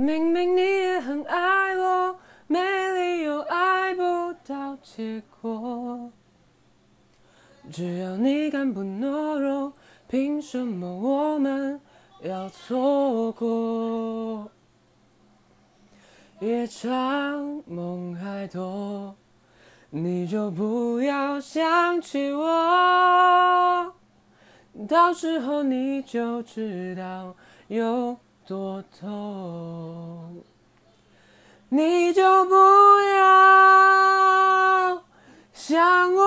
明明你也很爱我，没理由爱不到结果。只要你敢不懦弱，凭什么我们要错过？夜长梦还多，你就不要想起我，到时候你就知道有多痛你就不要想我。